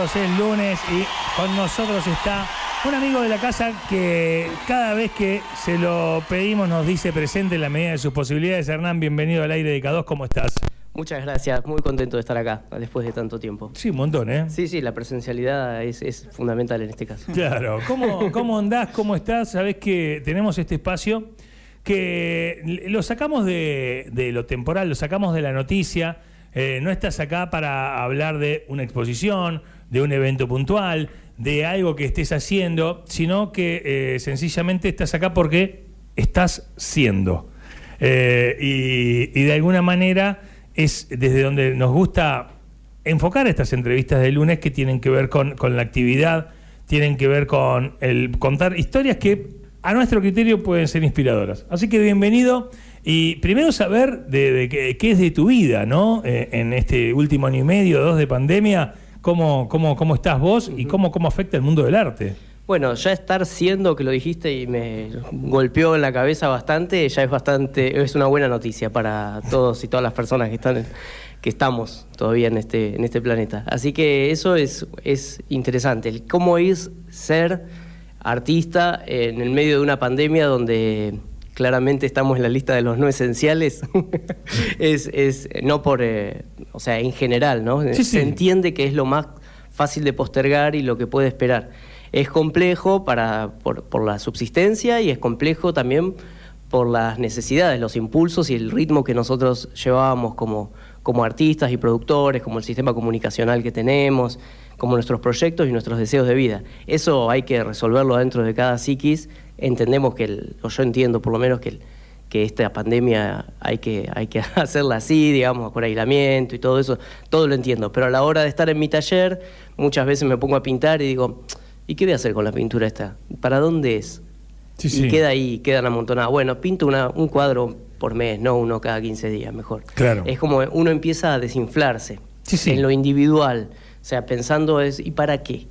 El lunes y con nosotros está un amigo de la casa que cada vez que se lo pedimos nos dice presente en la medida de sus posibilidades. Hernán, bienvenido al aire de K2, ¿cómo estás? Muchas gracias, muy contento de estar acá después de tanto tiempo. Sí, un montón, ¿eh? Sí, sí, la presencialidad es, es fundamental en este caso. Claro, ¿cómo, cómo andás? ¿Cómo estás? Sabés que tenemos este espacio que lo sacamos de, de lo temporal, lo sacamos de la noticia. Eh, no estás acá para hablar de una exposición, de un evento puntual, de algo que estés haciendo, sino que eh, sencillamente estás acá porque estás siendo. Eh, y, de alguna manera es desde donde nos gusta enfocar estas entrevistas de lunes que tienen que ver con, con la actividad, tienen que ver con el contar historias que a nuestro criterio pueden ser inspiradoras. Así que bienvenido. Y primero saber de, qué, es de tu vida, ¿no? Eh, en este último año y medio, dos de pandemia, ¿cómo, cómo, cómo estás vos y cómo, cómo afecta el mundo del arte? Bueno, ya estar siendo, que lo dijiste y me golpeó en la cabeza bastante, ya es bastante, es una buena noticia para todos y todas las personas que están que estamos todavía en este, en este planeta. Así que eso es, es interesante. cómo es ser artista en el medio de una pandemia donde claramente estamos en la lista de los no esenciales, es, es, no por, eh, o sea, en general, ¿no? Se entiende que es lo más fácil de postergar y lo que puede esperar. Es complejo para, por, por la subsistencia y es complejo también por las necesidades, los impulsos y el ritmo que nosotros llevábamos como, como artistas y productores, como el sistema comunicacional que tenemos, como nuestros proyectos y nuestros deseos de vida. Eso hay que resolverlo dentro de cada psiquis entendemos que, el, o yo entiendo por lo menos que, que esta pandemia hay que, hay que hacerla así, digamos, con aislamiento y todo eso, todo lo entiendo, pero a la hora de estar en mi taller, muchas veces me pongo a pintar y digo, ¿y qué voy a hacer con la pintura esta? ¿Para dónde es? y queda ahí, quedan amontonadas. Bueno, pinto una, un cuadro por mes, no uno cada 15 días, mejor. Claro. Es como uno empieza a desinflarse en lo individual, o sea, pensando es, ¿y para qué?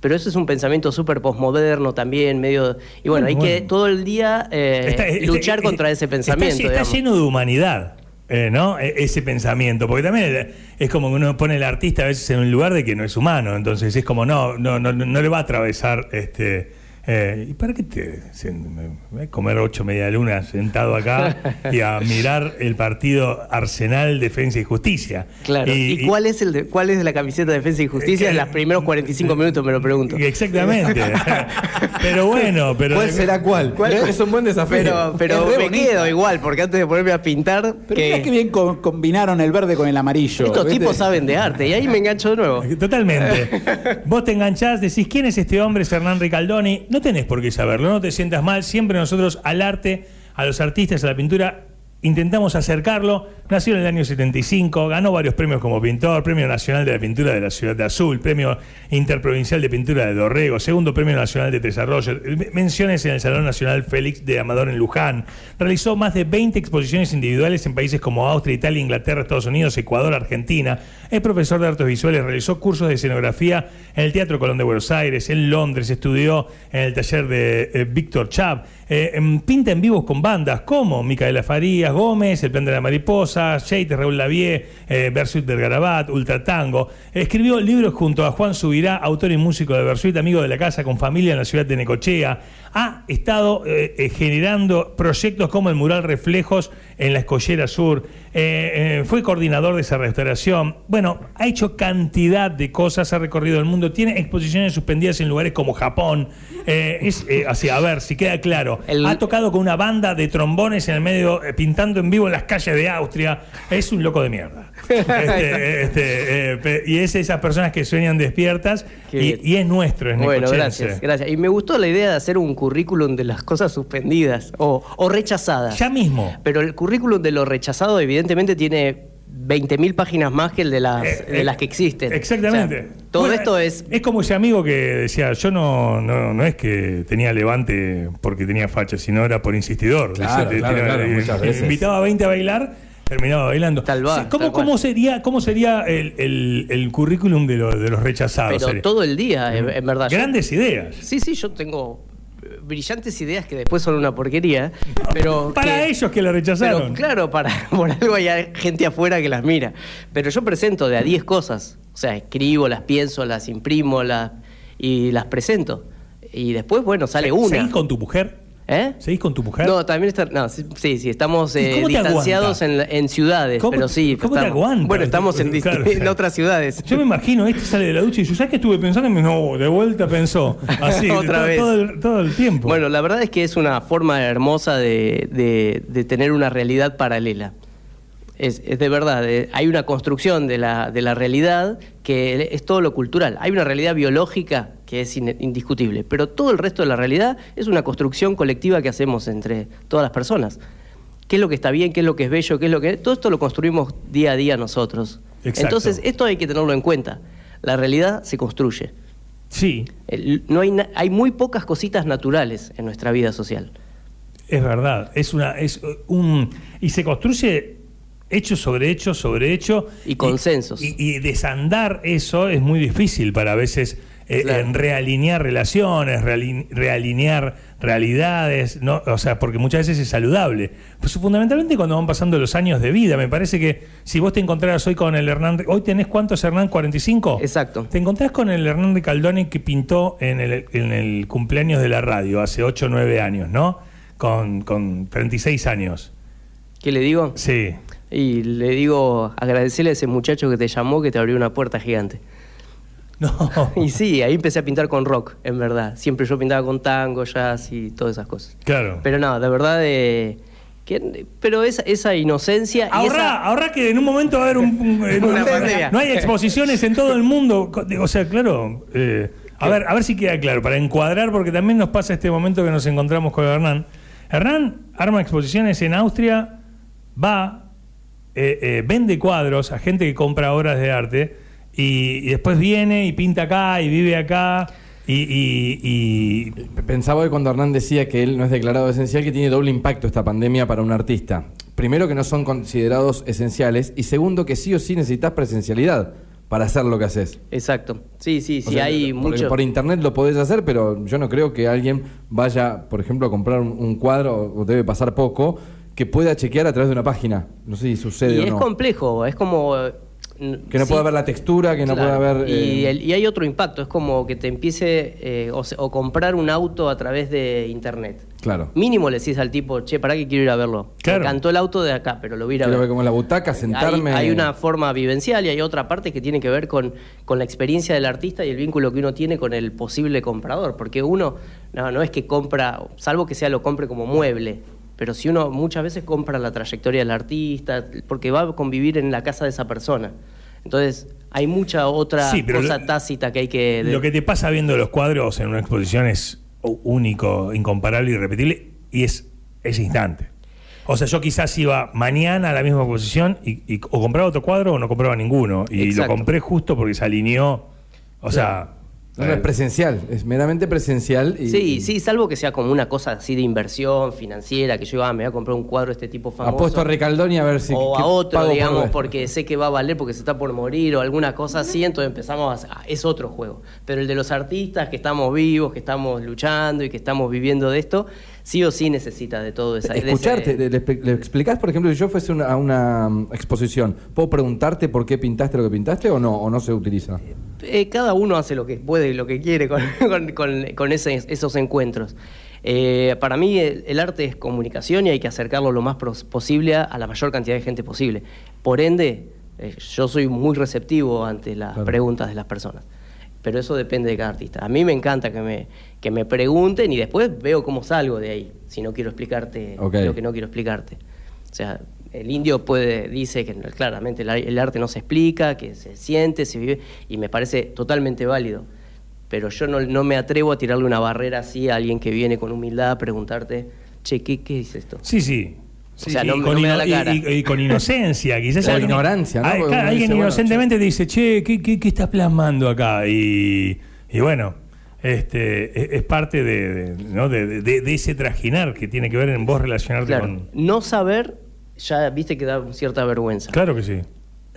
pero eso es un pensamiento súper posmoderno también, medio... Y bueno, hay que todo el día eh, luchar contra ese pensamiento. Está, lleno de humanidad. Eh, ¿no? E, ese pensamiento, porque también es como que uno pone al artista a veces en un lugar de que no es humano, entonces es como no, no, no, no le va a atravesar este eh, ¿Y para qué te comer ocho media luna sentado acá y a mirar el partido Arsenal Defensa y Justicia? Claro. ¿Y, cuál es el de, cuál es la camiseta Defensa y Justicia? en los primeros 45 minutos me lo pregunto. Exactamente. pero bueno, pero ¿cuál será cuál? ¿Cuál? Es un buen desafío. Pero, me quedo igual porque antes de ponerme a pintar pero que que bien combinaron el verde con el amarillo. Estos tipos saben de arte y ahí me engancho de nuevo. Totalmente. Vos te enganchás, decís quién es este hombre, es Hernán Ricaldoni no tenés por qué saberlo, no te sientas mal, siempre nosotros al arte, a los artistas, a la pintura, intentamos acercarlo. Nació en el año 75, ganó varios premios como pintor, Premio Nacional de la Pintura de la Ciudad de Azul, Premio Interprovincial de Pintura de Dorrego, Segundo Premio Nacional de Desarrollo, menciones en el Salón Nacional Félix de Amador en Luján. Realizó más de 20 exposiciones individuales en países como Austria, Italia, Inglaterra, Estados Unidos, Ecuador, Argentina. Es profesor de artes visuales, realizó cursos de escenografía en el Teatro Colón de Buenos Aires, en Londres, estudió en el taller de eh, Víctor Chab, eh, pinta en vivos con bandas como Micaela Farías, Gómez, El Plan de la Mariposa, Sheite, Raúl Lavie, eh, Versuit del Garabat, Ultra Tango. Escribió libros junto a Juan Subirá, autor y músico de Versuit, amigo de la casa con familia en la ciudad de Necochea. Ha estado eh, eh, generando proyectos como el mural Reflejos en la Escollera Sur. Fue coordinador de esa restauración. Bueno, ha hecho cantidad de cosas, ha recorrido el mundo, tiene exposiciones suspendidas en lugares como Japón. es así, a ver si queda claro. Ha tocado con una banda de trombones en el medio pintando en vivo en las calles de Austria. Es un loco de mierda. Este, este, eh, y es esas personas que sueñan despiertas y, es nuestro. Es bueno, gracias, gracias. Y me gustó la idea de hacer un currículum de las cosas suspendidas o, rechazadas. Ya mismo. Pero el currículum de lo rechazado evidentemente tiene 20.000 páginas más que el de las, eh, de las que existen. Exactamente. todo esto es... Es como ese amigo que decía, yo no, no, no es que tenía levante porque tenía facha, sino era por insistidor. Claro, claro, Invitaba a 20 a bailar, terminaba bailando. Tal ¿Cómo, ¿Cómo, sería, cómo sería el, el, currículum de, de, los rechazados? Pero todo el día, en, verdad. Grandes ideas. Sí, sí, yo tengo brillantes ideas que después son una porquería, pero... Para que- ellos que lo pero, rechazaron. claro, para, por algo hay gente afuera que las mira. Pero yo presento de a 10 cosas. O sea, escribo, las pienso, las imprimo las, y las presento. Y después, bueno, sale una. ¿Seguís con tu mujer? ¿Eh? ¿Seguís con tu mujer? No, también está. No, sí, sí, estamos ¿Y eh, distanciados en, ciudades, ¿Cómo pero sí. cómo te aguanta? Bueno, estamos en, dist- Claro, en claro. otras ciudades. Yo me imagino, este sale de la ducha y dice, ¿sabes qué estuve pensando? No, de vuelta pensó. Así, Otra todo, vez. Todo, el, todo el tiempo. Bueno, la verdad es que es una forma hermosa de, de- de tener una realidad paralela. Es, es de verdad, eh, hay una construcción de la, de la realidad que es todo lo cultural. Hay una realidad biológica que es in- indiscutible, pero todo el resto de la realidad es una construcción colectiva que hacemos entre todas las personas. ¿Qué es lo que está bien? ¿Qué es lo que es bello? ¿Qué es lo que Todo esto lo construimos día a día nosotros. Exacto. Entonces, esto hay que tenerlo en cuenta. La realidad se construye. sí, El- no hay, hay muy pocas cositas naturales en nuestra vida social. es verdad. Es una, es un. Y se construye hecho sobre hecho sobre hecho. Y consensos. Y, y desandar eso es muy difícil para a veces eh, Claro. en realinear relaciones, reali- realinear realidades, ¿no? o sea, porque muchas veces es saludable. Pues fundamentalmente cuando van pasando los años de vida, me parece que si vos te encontraras hoy con el Hernán, hoy tenés cuántos Hernán, 45? Exacto. Te encontrás con el Hernán Ricaldoni que pintó en el, en el cumpleaños de la radio hace 8 o 9 años, ¿no? Con, con 36 años. ¿Qué le digo? Sí. Y le digo, agradecerle a ese muchacho que te llamó, que te abrió una puerta gigante. No. Y sí, ahí empecé a pintar con rock, en verdad. Siempre yo pintaba con tango, jazz y todas esas cosas. Claro. Pero no, de verdad, eh, que- pero esa, esa inocencia... y Ahorrá, esa- que en un momento va a haber un, un- en Una un- pandemia. no hay exposiciones en todo el mundo. O sea, claro. eh, a ver, a ver si queda claro, para encuadrar, porque también nos pasa este momento que nos encontramos con Hernán. Hernán arma exposiciones en Austria, va, eh, eh, vende cuadros a gente que compra obras de arte y, y después viene y pinta acá y vive acá y, y- y- Pensaba hoy cuando Hernán decía que él no es declarado esencial, que tiene doble impacto esta pandemia para un artista. Primero, que no son considerados esenciales. Y segundo, que sí o sí necesitas presencialidad para hacer lo que haces. Exacto. Sí, sí, O sí, sea, hay por, mucho... por internet lo podés hacer, pero yo no creo que alguien vaya, por ejemplo, a comprar un, un cuadro, o debe pasar poco, que pueda chequear a través de una página. No sé si sucede Y o es no. complejo, es como... Que no sí. pueda ver la textura, que no pueda ver... Y, eh, el- y hay otro impacto, es como que te empiece eh, o, se- o comprar un auto a través de internet. Claro. Mínimo le decís al tipo, che, ¿para qué quiero ir a verlo? Claro. Me encantó el auto de acá, pero lo voy a ir a Quiero ver. ver como en la butaca, sentarme... Hay, hay una forma vivencial y hay otra parte que tiene que ver con, con la experiencia del artista y el vínculo que uno tiene con el posible comprador. Porque uno no, no es que compra, salvo que sea lo compre como mueble, pero si uno muchas veces compra la trayectoria del artista, porque va a convivir en la casa de esa persona. Entonces, hay mucha otra Sí, cosa lo- tácita que hay que... de- Lo que te pasa viendo los cuadros en una exposición es único, incomparable, irrepetible y es ese instante. O sea, yo quizás iba mañana a la misma exposición y, y o compraba otro cuadro o no compraba ninguno. Y Exacto. lo compré justo porque se alineó. O sea. No, no es eh, presencial, es meramente presencial. Y, Sí, sí, salvo que sea como una cosa así de inversión financiera, que yo ah, me voy a comprar un cuadro de este tipo famoso. Apuesto a Ricaldoni a ver si... o a otro, por digamos, porque sé que va a valer porque se está por morir o alguna cosa así, entonces empezamos a... ah, Es otro juego. Pero el de los artistas, que estamos vivos, que estamos luchando y que estamos viviendo de esto, sí o sí necesita de todo esa... de ese- Escucharte, le, le- explicás, por ejemplo, si yo fuese una- a una mm, exposición, ¿puedo preguntarte por qué pintaste lo que pintaste o no? ¿O no se utiliza? Eh, cada uno hace lo que puede y lo que quiere con, con- con- con ese- esos encuentros. Eh, para mí el, el arte es comunicación y hay que acercarlo lo más posible a, a la mayor cantidad de gente posible. Por ende, eh, yo soy muy receptivo ante las Claro. preguntas de las personas. Pero eso depende de cada artista. A mí me encanta que me, que me pregunten y después veo cómo salgo de ahí, si no quiero explicarte lo que no quiero explicarte. O sea, el indio puede, dice que claramente el, el arte no se explica, que se siente, se vive, y me parece totalmente válido. Pero yo no, no me atrevo a tirarle una barrera así a alguien que viene con humildad a preguntarte, che, ¿qué, qué es esto? Sí, sí. Sí, O sea, sí, no y con no me da ino- la y- cara. Y, y con inocencia, quizás. O ignorancia, ¿no? Claro, alguien dice, bueno, inocentemente te dice, che, ¿qué, qué, qué estás plasmando acá? Y, y bueno, este, es, es parte de, de- ¿no? de, de- de ese trajinar que tiene que ver en vos relacionarte Claro, con. no saber, ya viste que da cierta vergüenza. Claro que sí.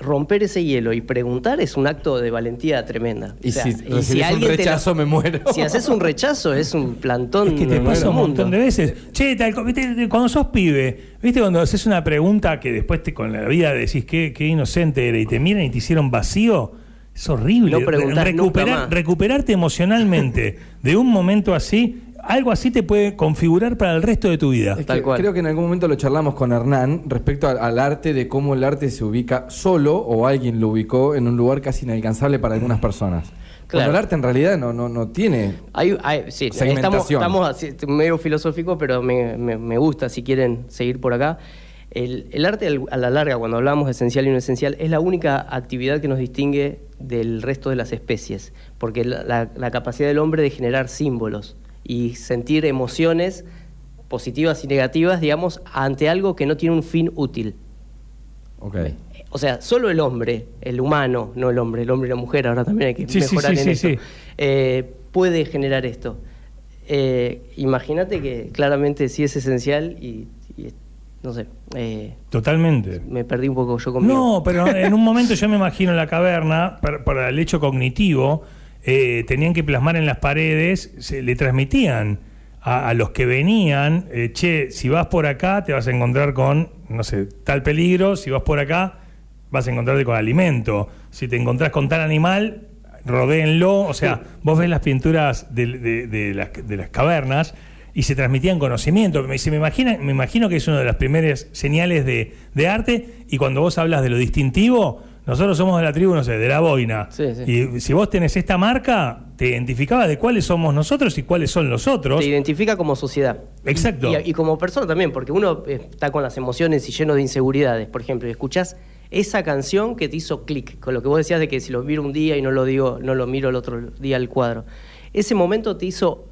romper ese hielo y preguntar es un acto de valentía tremenda. Y O sea, si un alguien te lo- rechazo, me muero. Si haces un rechazo, es un plantón. Es que te pasa un montón de veces. Che, tal, cuando sos pibe, ¿viste? Cuando haces una pregunta que después te, con la vida decís qué, qué inocente era y te miran y te hicieron vacío, es horrible. No recuperar- recuperarte emocionalmente de un momento así, algo así te puede configurar para el resto de tu vida. Es que Tal cual. Creo que en algún momento lo charlamos con Hernán respecto al, al arte, de cómo el arte se ubica solo o alguien lo ubicó en un lugar casi inalcanzable para algunas personas. Cuando el arte en realidad no, no, no tiene. Hay, hay- sí, estamos, Segmentación. estamos medio filosófico, pero me, me- me gusta si quieren seguir por acá. El, el arte a la larga, cuando hablamos de esencial y no esencial, es la única actividad que nos distingue del resto de las especies, porque la, la- la capacidad del hombre de generar símbolos y sentir emociones positivas y negativas, digamos, ante algo que no tiene un fin útil. Ok. O sea, solo el hombre, el humano, no el hombre, el hombre y la mujer, ahora también hay que Sí, mejorar sí, en sí, eso, sí. eh, puede generar esto. Eh, Imagínate que claramente sí es esencial y, y, no sé, eh, Totalmente. me perdí un poco yo conmigo. No, pero en un momento yo me imagino en la caverna, para, para el hecho cognitivo, eh, tenían que plasmar en las paredes, se le transmitían a, a los que venían, eh, che, si vas por acá te vas a encontrar con, no sé, tal peligro, si vas por acá vas a encontrarte con alimento, si te encontrás con tal animal, rodéenlo, o sea, vos ves las pinturas de, de- de las, de las cavernas y se transmitían conocimiento. Me, se me, imagina, me imagino que es una de las primeras señales de, de arte y cuando vos hablas de lo distintivo, nosotros somos de la tribu, no sé, de la boina. Sí, sí. Y si vos tenés esta marca, te identificaba de cuáles somos nosotros y cuáles son los otros. Te identifica como sociedad. Exacto. Y, y como persona también, porque uno eh, está con las emociones y lleno de inseguridades. Por ejemplo, y escuchás esa canción que te hizo clic, con lo que vos decías de que si lo miro un día y no lo digo, no lo miro el otro día al cuadro. Ese momento te hizo,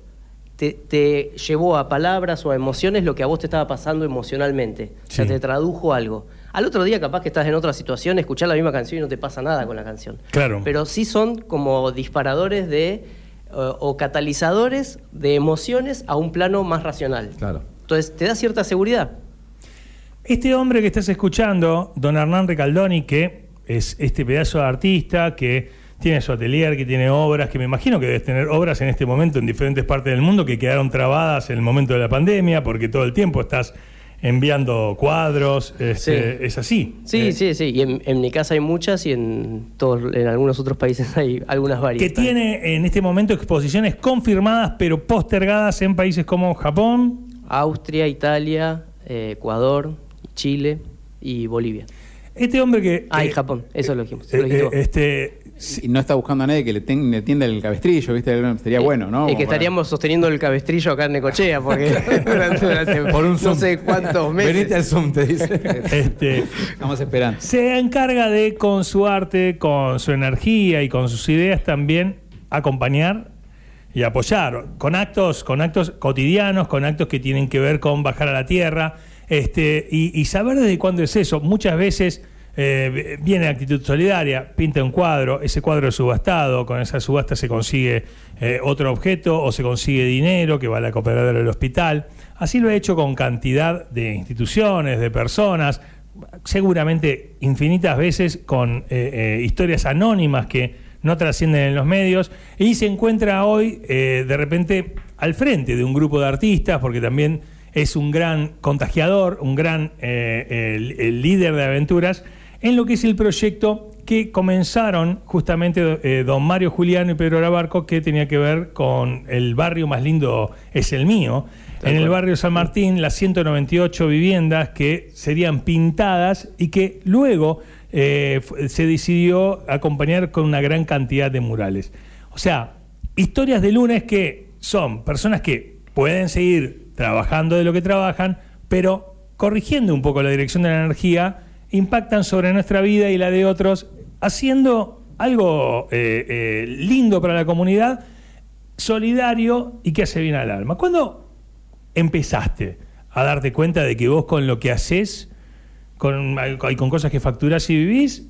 te, te llevó a palabras o a emociones lo que a vos te estaba pasando emocionalmente. O sea, Sí. te tradujo algo. Al otro día capaz que estás en otra situación, escuchar la misma canción y no te pasa nada con la canción. Claro. Pero sí son como disparadores de o catalizadores de emociones a un plano más racional. Claro. Entonces te da cierta seguridad. Este hombre que estás escuchando, don Hernán Recaldoni, que es este pedazo de artista que tiene su atelier, que tiene obras, que me imagino que debes tener obras en este momento en diferentes partes del mundo que quedaron trabadas en el momento de la pandemia, porque todo el tiempo estás enviando cuadros, este, Sí. es así. Sí, Eh, sí, sí. Y en, en mi casa hay muchas y en, todos, en algunos otros países hay algunas varias. Que tiene en este momento exposiciones confirmadas pero postergadas en países como Japón. Austria, Italia, eh, Ecuador, Chile y Bolivia. Este hombre que... Ah, y Japón. Eso lo dijimos. eh, lo dijiste eh, Y no está buscando a nadie que le, ten- le tienda el cabestrillo, ¿viste? Sería bueno, ¿no? Y que para- estaríamos sosteniendo el cabestrillo acá en Necochea, porque durante, durante Por un no Zoom. sé cuántos meses. Venite al Zoom, te dice. este, Estamos esperando. se encarga de, con su arte, con su energía y con sus ideas, también acompañar y apoyar con actos, con actos cotidianos, con actos que tienen que ver con bajar a la tierra, este, y, y saber desde cuándo es eso. Muchas veces eh, viene actitud solidaria, pinta un cuadro, ese cuadro es subastado, con esa subasta se consigue eh, otro objeto o se consigue dinero que va a la cooperadora del hospital. Así lo ha hecho con cantidad de instituciones, de personas, seguramente infinitas veces con eh, eh, historias anónimas que no trascienden en los medios y se encuentra hoy de repente al frente de un grupo de artistas porque también es un gran contagiador, un gran líder de aventuras en lo que es el proyecto que comenzaron justamente eh, don Mario Juliano y Pedro Arabarco que tenía que ver con el barrio más lindo es el mío. Tal en el barrio San Martín, las 198 viviendas que serían pintadas y que luego eh, se decidió acompañar con una gran cantidad de murales. O sea, historias de lunes que son personas que pueden seguir trabajando de lo que trabajan, pero corrigiendo un poco la dirección de la energía, impactan sobre nuestra vida y la de otros, haciendo algo eh, eh, lindo para la comunidad, solidario y que hace bien al alma. ¿Cuándo empezaste a darte cuenta de que vos con lo que haces, con, con cosas que facturás y vivís,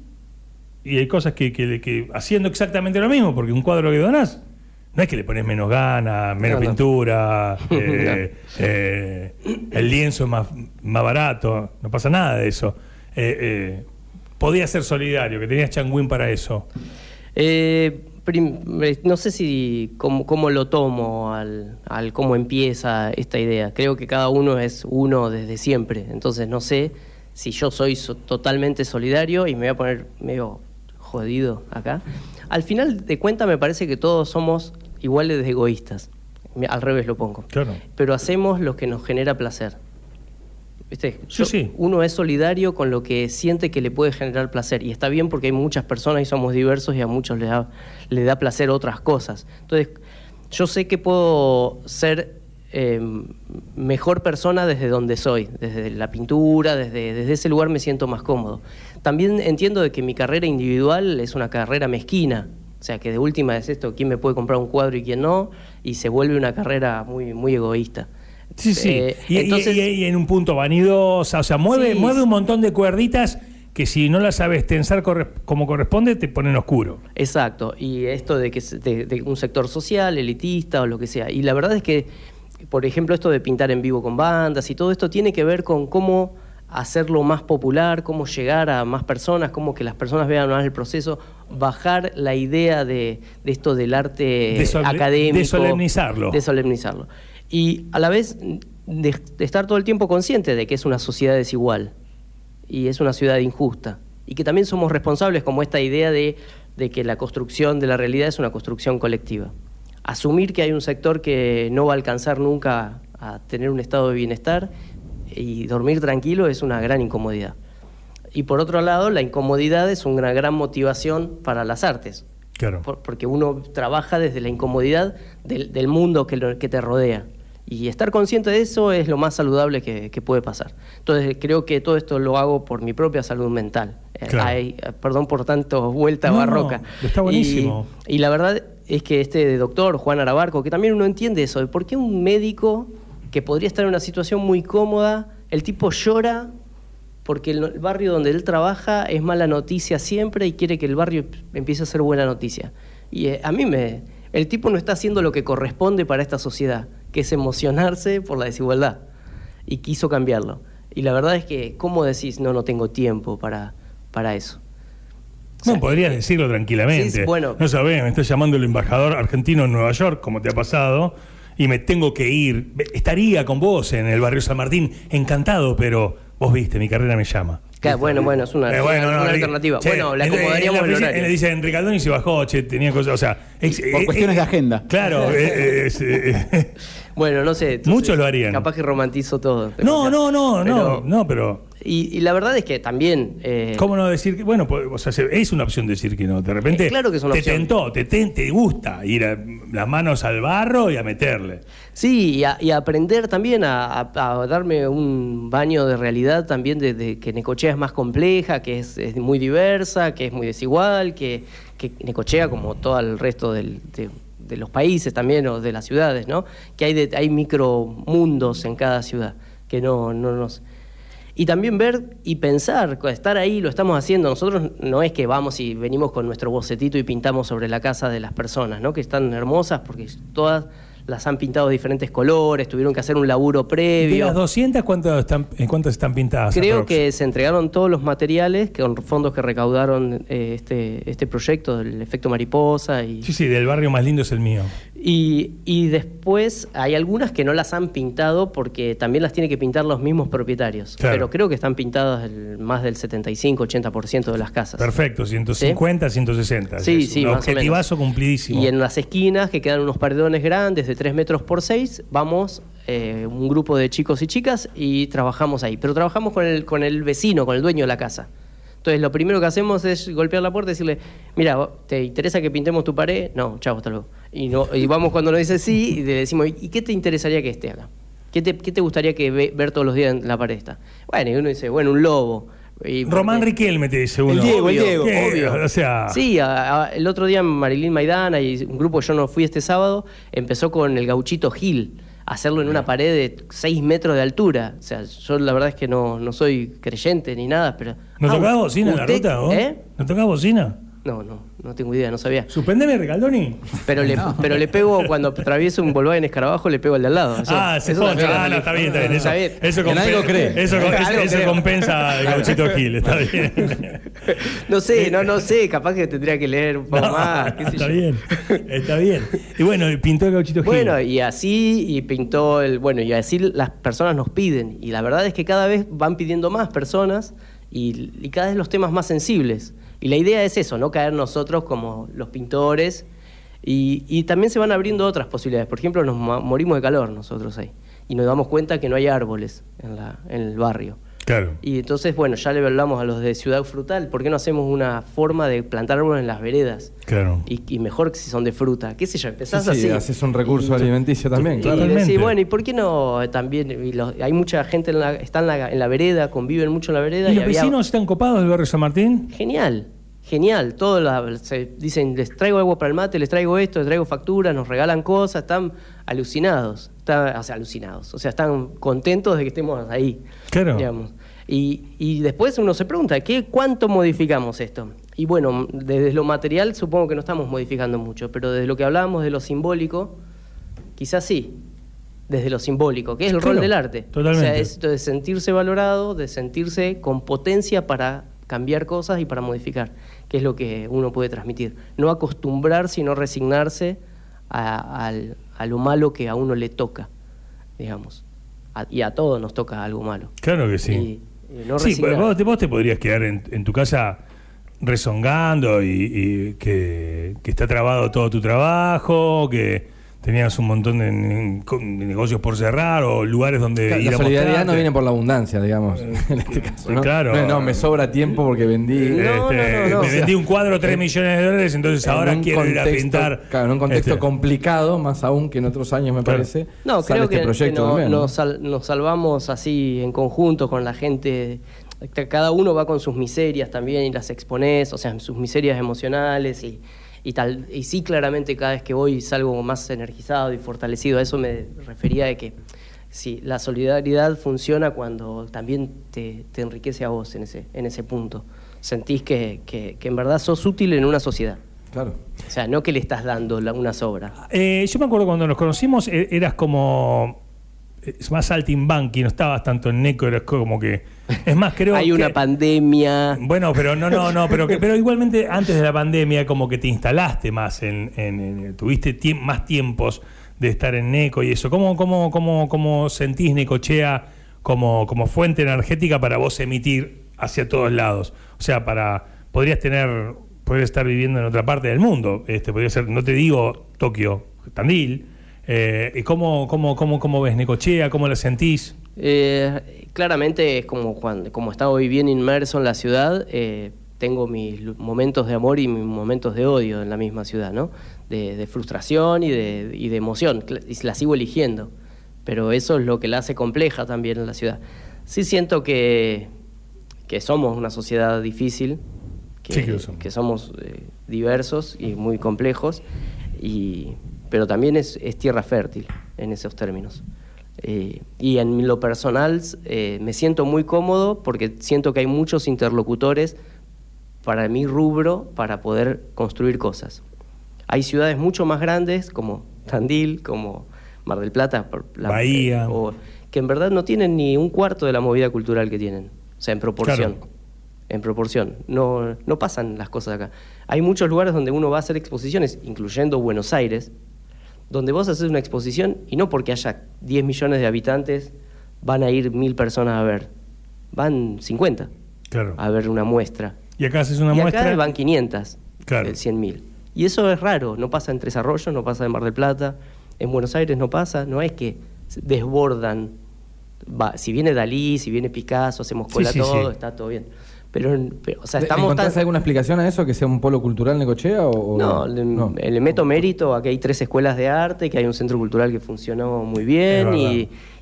y hay cosas que, que- que haciendo exactamente lo mismo, porque un cuadro que donás, no es que le pones menos gana, menos No, no. pintura, eh, eh, el lienzo es más, más barato, no pasa nada de eso. Eh, eh, podías ser solidario, que tenías changuín para eso? Eh, no sé si cómo, cómo lo tomo al, al cómo empieza esta idea. Creo que cada uno es uno desde siempre. Entonces no sé si yo soy so- totalmente solidario y me voy a poner medio jodido acá. Al final de cuentas me parece que todos somos iguales de egoístas. Al revés lo pongo. Claro. Pero hacemos lo que nos genera placer. ¿Viste? Sí, sí. Uno es solidario con lo que siente que le puede generar placer. Y está bien porque hay muchas personas y somos diversos y a muchos les da, le da placer otras cosas. Entonces, yo sé que puedo ser eh, mejor persona desde donde soy, desde la pintura, desde, desde ese lugar me siento más cómodo. También entiendo de que mi carrera individual es una carrera mezquina. O sea, que de última es esto, quién me puede comprar un cuadro y quién no, y se vuelve una carrera muy, muy egoísta. Sí, sí. Eh, y, y- entonces- y- y en un punto vanidosa, o sea, mueve, Sí. mueve un montón de cuerditas que si no las sabes tensar corre- como corresponde, te ponen oscuro. Exacto, y esto de que de, de un sector social, elitista o lo que sea. Y la verdad es que, por ejemplo, esto de pintar en vivo con bandas y todo esto tiene que ver con cómo hacerlo más popular, cómo llegar a más personas, cómo que las personas vean más el proceso, bajar la idea de, de esto del arte De académico. de solemnizarlo. De solemnizarlo. Y a la vez de, de estar todo el tiempo consciente de que es una sociedad desigual y es una ciudad injusta. Y que también somos responsables como esta idea de, de que la construcción de la realidad es una construcción colectiva. Asumir que hay un sector que no va a alcanzar nunca a tener un estado de bienestar y dormir tranquilo es una gran incomodidad. Y por otro lado, la incomodidad es una gran motivación para las artes. Claro. Por- porque uno trabaja desde la incomodidad del, del mundo que, lo- que te rodea. Y estar consciente de eso es lo más saludable que, que puede pasar. Entonces creo que todo esto lo hago por mi propia salud mental. Eh, Claro. hay- eh, perdón por tanto vuelta No, barroca. no, está buenísimo. Y, y la verdad es que este doctor, Juan Arabarco, que también uno entiende eso, de por qué un médico que podría estar en una situación muy cómoda, el tipo llora porque el, el barrio donde él trabaja es mala noticia siempre y quiere que el barrio empiece a ser buena noticia. Y eh, a mí me... El tipo no está haciendo lo que corresponde para esta sociedad, que es emocionarse por la desigualdad. Y quiso cambiarlo. Y la verdad es que, ¿cómo decís, no, no tengo tiempo para, para eso? O sea, No, podrías decirlo tranquilamente. Sí, bueno. No sabés, me está llamando el embajador argentino en Nueva York, como te ha pasado, y me tengo que ir. Estaría con vos en el barrio San Martín, encantado, pero vos viste, mi carrera me llama. Claro, bueno, bueno, es una, Eh, bueno, una no, Ri- alternativa. che, bueno, la en- en acomodaríamos la el oficina- horario. Le dicen Ricardoni se bajó, che, tenía cosas, o sea... Por eh, cuestiones eh, de agenda. Claro, es, eh, Bueno, no sé. entonces, Muchos lo harían. Capaz que romantizo todo. no, no, no, no, Pero- no, pero... Y, y la verdad es que también. eh, ¿Cómo no decir que.? Bueno, pues, o sea, se- es una opción decir que no. De repente. Eh, claro que es una te opción. tentó, te, ten- te gusta ir a, las manos al barro y a meterle. Sí, y, a- y aprender también a, a- a darme un baño de realidad también de, de que Necochea es más compleja, que es, es muy diversa, que es muy desigual, que, que Necochea, como todo el resto del- de, de los países también o de las ciudades, ¿no? Que hay, de- hay micromundos en cada ciudad, que no, no nos... Y también ver y pensar, estar ahí, lo estamos haciendo. Nosotros no es que vamos y venimos con nuestro bocetito y pintamos sobre la casa de las personas, ¿no? Que están hermosas porque todas las han pintado de diferentes colores, tuvieron que hacer un laburo De previo. las 200, ¿cuántas están, ¿en cuántas están pintadas? Creo que se entregaron todos los materiales con fondos que recaudaron eh, este, este proyecto del efecto mariposa y, Sí, sí, del barrio más lindo es el mío. Y, y después hay algunas que no las han pintado porque también las tiene que pintar los mismos propietarios. Claro. Pero creo que están pintadas el- más del 75-80% de las casas. Perfecto, 150, 160. Sí, Es sí, Un más o menos. objetivazo cumplidísimo. Y en las esquinas, que quedan unos paredones grandes de 3 metros por 6, vamos eh, un grupo de chicos y chicas y trabajamos ahí. Pero trabajamos con el, con el vecino, con el dueño de la casa. Entonces, lo primero que hacemos es golpear la puerta y decirle, mira, ¿te interesa que pintemos tu pared? No, chao, hasta luego. Y, no, y vamos cuando nos dice sí y le decimos, ¿y qué te interesaría que esté acá? ¿Qué te, qué te gustaría que ve- ver todos los días en la pared esta? Bueno, y uno dice, bueno, un lobo. Y- Román Riquelme te dice uno. El Diego, el Obvio, Diego. ¿Qué? obvio. O sea. Sí, a- a- el otro día Marilyn Maidana y un grupo, yo no fui este sábado, empezó con el gauchito Gil, hacerlo en una pared de 6 metros de altura. O sea, yo la verdad es que no, no soy creyente ni nada, pero... ¿No Ah, tocaba bocina en la ruta vos? ¿Eh? ¿No tocaba bocina? No, no, no tengo idea, no sabía. Suspendeme, Ricaldoni. Pero le, pero le pego, cuando atravieso un Volkswagen Escarabajo, le pego al de al lado. O sea, ah, se eso poncha. Ah, no, está bien, está bien. Eso, En algo cree. Eso, algo eso compensa el gauchito Gil, está bien. no sé, no, no sé, capaz que tendría que leer un poco No, más. qué sé está yo. bien, está bien. Y bueno, pintó el gauchito Gil. Bueno, y así, y pintó el. Bueno, y así las personas nos piden. Y la verdad es que cada vez van pidiendo más personas y, y cada vez los temas más sensibles. Y la idea es eso, no caer nosotros como los pintores. Y, y también se van abriendo otras posibilidades. Por ejemplo, nos mo- morimos de calor nosotros ahí. Y nos damos cuenta que no hay árboles en, la, en el barrio. Claro. Y entonces, bueno, ya le hablamos a los de Ciudad Frutal, ¿por qué no hacemos una forma de plantar árboles en las veredas? Claro. Y, y mejor que si son de fruta, qué sé yo, empezás Sí, sí, así. haces un recurso Y- alimenticio también, y claro. Totalmente. decir, bueno, ¿y por qué no eh, también? y los- hay mucha gente en la, está en la, en la vereda, conviven mucho en la vereda. ¿Y los había- vecinos están copados del barrio San Martín? Genial, genial. Todos se dicen, les traigo agua para el mate, les traigo esto, les traigo facturas, nos regalan cosas, están alucinados. Están, o sea, alucinados. O sea, están contentos de que estemos ahí. Claro. digamos. Y, y después uno se pregunta, ¿qué, ¿cuánto modificamos esto? Y bueno, desde lo material supongo que no estamos modificando mucho, pero desde lo que hablábamos de lo simbólico, quizás sí, desde lo simbólico, que es el Claro, rol del arte. totalmente. O sea, es esto de sentirse valorado, de sentirse con potencia para cambiar cosas y para modificar, que es lo que uno puede transmitir. No acostumbrarse y no resignarse a, lo malo que a uno le toca, digamos. A- y a todos nos toca algo malo. Claro que sí. Y- y no sí, resignar. vos, te- vos te podrías quedar en, en tu casa rezongando y, y que, que está trabado todo tu trabajo, que tenías un montón de, de negocios por cerrar o lugares donde Claro, ir la a solidaridad mostrarte. no viene por la abundancia, digamos, en este caso. ¿no? claro. No, no, me sobra tiempo porque vendí. Este, No, no, no, no. Me vendí un cuadro 3 en- millones de dólares, entonces en ahora quiero ir a pintar. Claro, en un contexto este, complicado, más aún que en otros años, me Claro. parece. No, sale creo este que, proyecto que no- también, ¿no? nos, sal- nos salvamos así en conjunto con la gente. Cada uno va con sus miserias también y las expones, o sea, sus miserias emocionales y, y tal. Y sí, claramente cada vez que voy salgo más energizado y fortalecido. A eso me refería de que sí, la solidaridad funciona cuando también te, te enriquece a vos en ese, en ese punto. Sentís que, que- que en verdad sos útil en una sociedad. Claro. O sea, no que le estás dando la- una sobra. Eh, yo me acuerdo cuando nos conocimos, e- eras como es más saltimbanqui, no estabas tanto en Neco, eras como que. Es más, creo Hay una pandemia. Bueno, pero no, no, no, pero, que, pero igualmente antes de la pandemia como que te instalaste más en, en- en- tuviste más tiempos de estar en Neco y eso. ¿Cómo, cómo, cómo, cómo sentís Necochea como, como fuente energética para vos emitir hacia todos lados? O sea, para podrías tener, podrías estar viviendo en otra parte del mundo. Este, podría ser, no te digo Tokio, Tandil. Eh, ¿Y cómo, cómo, cómo, cómo ves Necochea? ¿Cómo la sentís? Eh, claramente como cuando como estaba hoy bien inmerso en la ciudad, eh, tengo mis momentos de amor y mis momentos de odio en la misma ciudad, ¿no? De, de frustración y de, y de emoción, y la sigo eligiendo, pero eso es lo que la hace compleja también en la ciudad. Sí siento que, que somos una sociedad difícil, que, Sí que que somos eh, diversos y muy complejos, y, pero también es, es tierra fértil en esos términos. Eh, y en lo personal eh, me siento muy cómodo porque siento que hay muchos interlocutores para mi rubro para poder construir cosas. Hay ciudades mucho más grandes como Tandil, como Mar del Plata, la- Bahía. o- que en verdad no tienen ni un cuarto de la movida cultural que tienen, o sea, en proporción. Claro. En proporción. No, no pasan las cosas acá. Hay muchos lugares donde uno va a hacer exposiciones, incluyendo Buenos Aires, donde vos haces una exposición y no porque haya 10 millones de habitantes van a ir mil personas a ver. Van 50 Claro. a ver una muestra. Y acá haces una y muestra. acá van 500, Claro. de 100 mil. Y eso es raro, no pasa en Tres Arroyos, no pasa en Mar del Plata, en Buenos Aires no pasa, no es que desbordan. Va, si viene Dalí, si viene Picasso, hacemos Sí, cola sí, todo, sí. está todo bien. Pero, pero, o sea, ¿Le- estamos ¿Encontrás tan... alguna explicación a eso? ¿Que sea un polo cultural Necochea? O, o- No, le, le meto mérito a que hay tres escuelas de arte, que hay un centro cultural que funcionó muy bien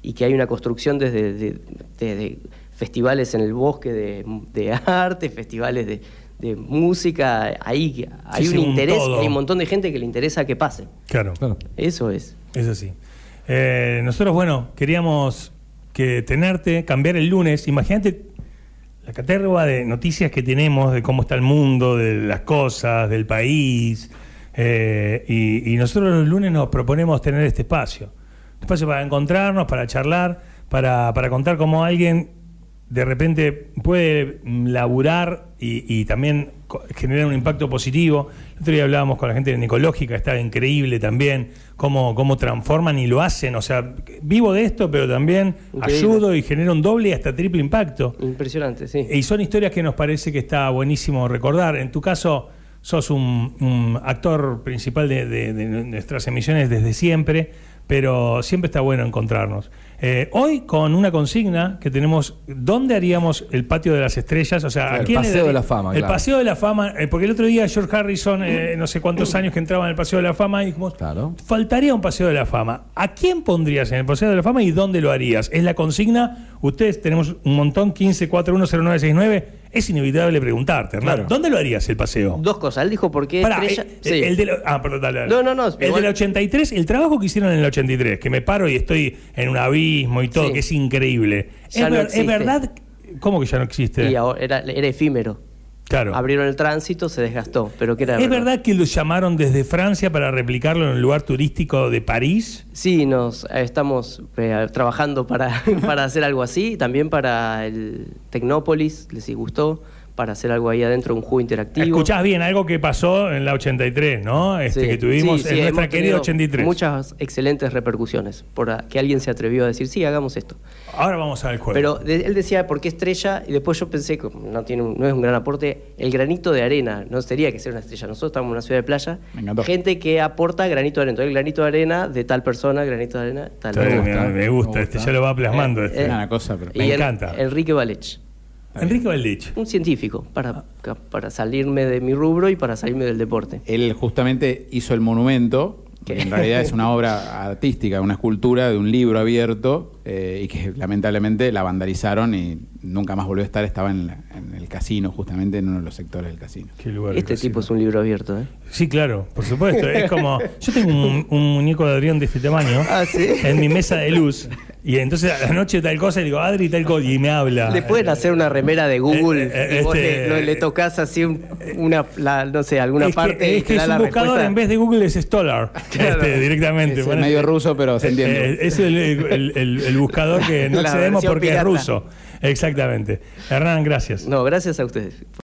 y, que hay una construcción desde de, de- de festivales en el bosque de, de arte, festivales de, de música. Ahí hay Sí, un sí, interés, hay un montón de gente que le interesa que pase. Claro. Claro. Eso es. Es así. Eh, nosotros, bueno, queríamos que tenerte, cambiar el lunes. Imagínate la caterva de noticias que tenemos de cómo está el mundo, de las cosas, del país. eh, y, y nosotros los lunes nos proponemos tener este espacio. Un espacio para encontrarnos, para charlar, para, para contar cómo alguien de repente puede mm, laburar y, y también generar un impacto positivo. El otro día hablábamos con la gente de Ecológica, está increíble también cómo, cómo transforman y lo hacen. O sea, vivo de esto, pero también Increíble. ayudo y genero un doble y hasta triple impacto. Impresionante, sí. Y son historias que nos parece que está buenísimo recordar. En tu caso, sos un, un actor principal de, de- de nuestras emisiones desde siempre, pero siempre está bueno encontrarnos. Eh, hoy con una consigna que tenemos, ¿dónde haríamos el patio de las estrellas? O sea, ¿a El quién le Paseo de la Fama, El claro. paseo de la fama, eh, porque el otro día George Harrison, eh, no sé cuántos años que entraba en el paseo de la fama, y dijimos, Claro. faltaría un paseo de la fama. ¿A quién pondrías en el paseo de la fama y dónde lo harías? Es la consigna. Ustedes tenemos un montón, 15410969. Es inevitable preguntarte, Hernán. Claro. ¿Dónde lo harías el paseo? Dos cosas. Él dijo por qué Pará, estrella. eh, Sí. el de la- ah, perdón, dale, dale. No, no, no, El igual- del 83, el trabajo que hicieron en el 83, que me paro y estoy en un abismo y todo, Sí. que es increíble. Es, no ver- es existe. verdad. ¿Cómo que ya no existe? Y ahora era, era efímero. Claro. Abrieron el tránsito, se desgastó. Pero que era ¿Es verdad que lo llamaron desde Francia para replicarlo en el lugar turístico de París? Sí, nos eh, estamos eh, trabajando para, para hacer algo así, también para el Tecnópolis, les gustó, para hacer algo ahí adentro, un juego interactivo. Escuchás bien algo que pasó en la 83, ¿no? Este, Sí, que tuvimos sí, sí, en nuestra querida tenido 83. Muchas excelentes repercusiones, por a- que alguien se atrevió a decir, sí, hagamos esto. Ahora vamos al juego. Pero de- él decía, ¿por qué estrella? Y después yo pensé, no, tiene un- no es un gran aporte, el granito de arena. No sería que sea una estrella. Nosotros estamos en una ciudad de playa. Me. Gente que aporta granito de arena. Entonces, el granito de arena de tal persona, granito de arena, tal me gusta, me, gusta, este ya lo va plasmando. Eh, este. eh, Una cosa, pero- Me y en- encanta. Enrique Valech, Enrique Valdich. un científico, para, para salirme de mi rubro y para salirme del deporte. Él justamente hizo el monumento, que en realidad es una obra artística, una escultura de un libro abierto, eh, y que lamentablemente la vandalizaron y nunca más volvió a estar. Estaba en, la- en el casino, justamente en uno de los sectores del casino. Qué lugar Este tipo es un libro abierto, ¿eh? Sí, claro, por supuesto. Es como. Yo tengo un, un muñeco de Adrián de este tamaño Ah, ¿sí? en mi mesa de luz. Y entonces anoche tal cosa y digo, Adri, tal cosa. Y me habla. Le pueden hacer una remera de Google Eh, eh, y vos este- le, no- le tocas así un- una, la- no sé, alguna es que, parte y es, que es la un buscador respuesta. en vez de Google es Stolar. Claro. este, directamente. Es Bueno, medio ruso, pero se entiende. Eh, es el, el- el- el buscador que no accedemos porque pirata. es ruso. Exactamente. Hernán, gracias. No, gracias a ustedes.